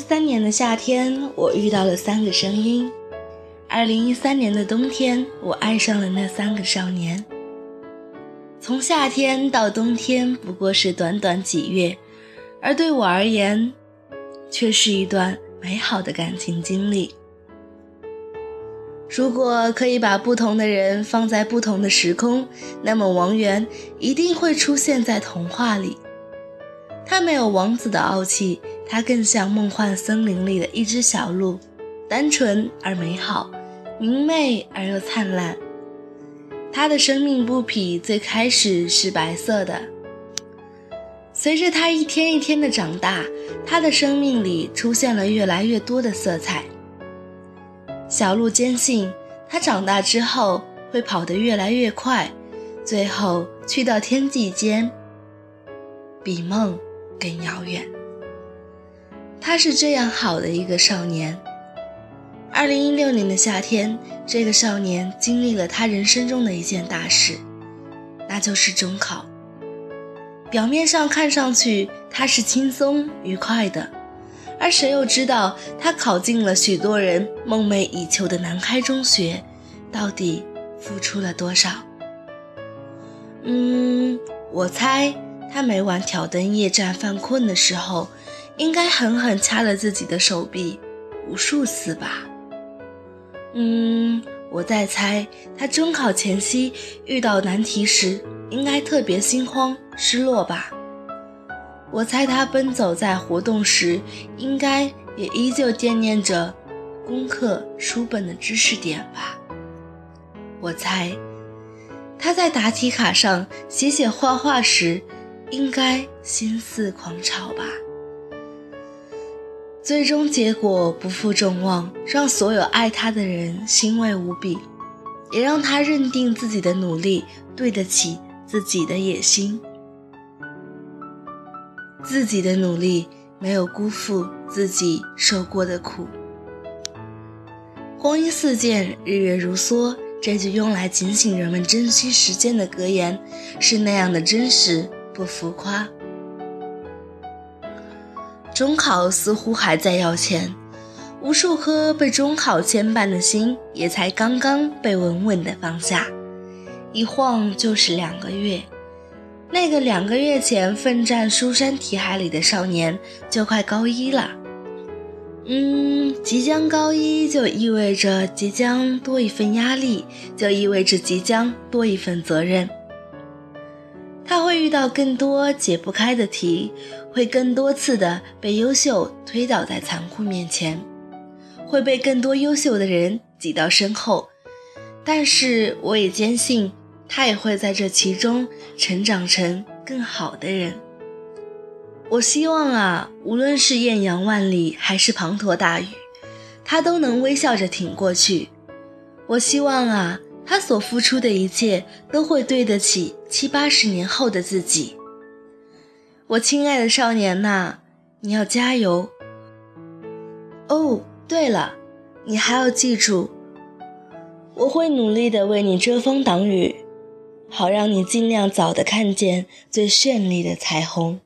三年的夏天，我遇到了三个声音；二零一三年的冬天，我爱上了那三个少年。从夏天到冬天，不过是短短几月，而对我而言，却是一段美好的感情经历。如果可以把不同的人放在不同的时空，那么王源一定会出现在童话里。他没有王子的傲气，它更像梦幻森林里的一只小鹿，单纯而美好，明媚而又灿烂。它的生命不匹最开始是白色的，随着它一天一天的长大，它的生命里出现了越来越多的色彩。小鹿坚信，它长大之后会跑得越来越快，最后去到天际间，比梦。更遥远。他是这样好的一个少年。二零一六年的夏天，这个少年经历了他人生中的一件大事，那就是中考。表面上看上去他是轻松愉快的，而谁又知道他考进了许多人梦寐以求的南开中学，到底付出了多少？嗯，我猜。他每晚挑灯夜战犯困的时候，应该狠狠掐了自己的手臂无数次吧。嗯，我在猜，他中考前夕遇到难题时，应该特别心慌失落吧。我猜他奔走在活动时，应该也依旧惦念着功课书本的知识点吧。我猜他在答题卡上写写画画时。应该心似狂潮吧。最终结果不负众望，让所有爱他的人欣慰无比，也让他认定自己的努力对得起自己的野心。自己的努力没有辜负自己受过的苦。光阴似箭，日月如梭，这句用来警醒人们珍惜时间的格言，是那样的真实。不浮夸。中考似乎还在要钱，无数颗被中考牵绊的心也才刚刚被稳稳的放下。一晃就是两个月，那个两个月前奋战书山题海里的少年就快高一了。嗯，即将高一就意味着即将多一份压力，就意味着即将多一份责任。遇到更多解不开的题，会更多次的被优秀推倒在残酷面前，会被更多优秀的人挤到身后。但是我也坚信，他也会在这其中成长成更好的人。我希望啊，无论是艳阳万里还是滂沱大雨，他都能微笑着挺过去。我希望啊。他所付出的一切都会对得起七八十年后的自己。我亲爱的少年呐，你要加油！哦，对了，你还要记住，我会努力的为你遮风挡雨，好让你尽量早的看见最绚丽的彩虹。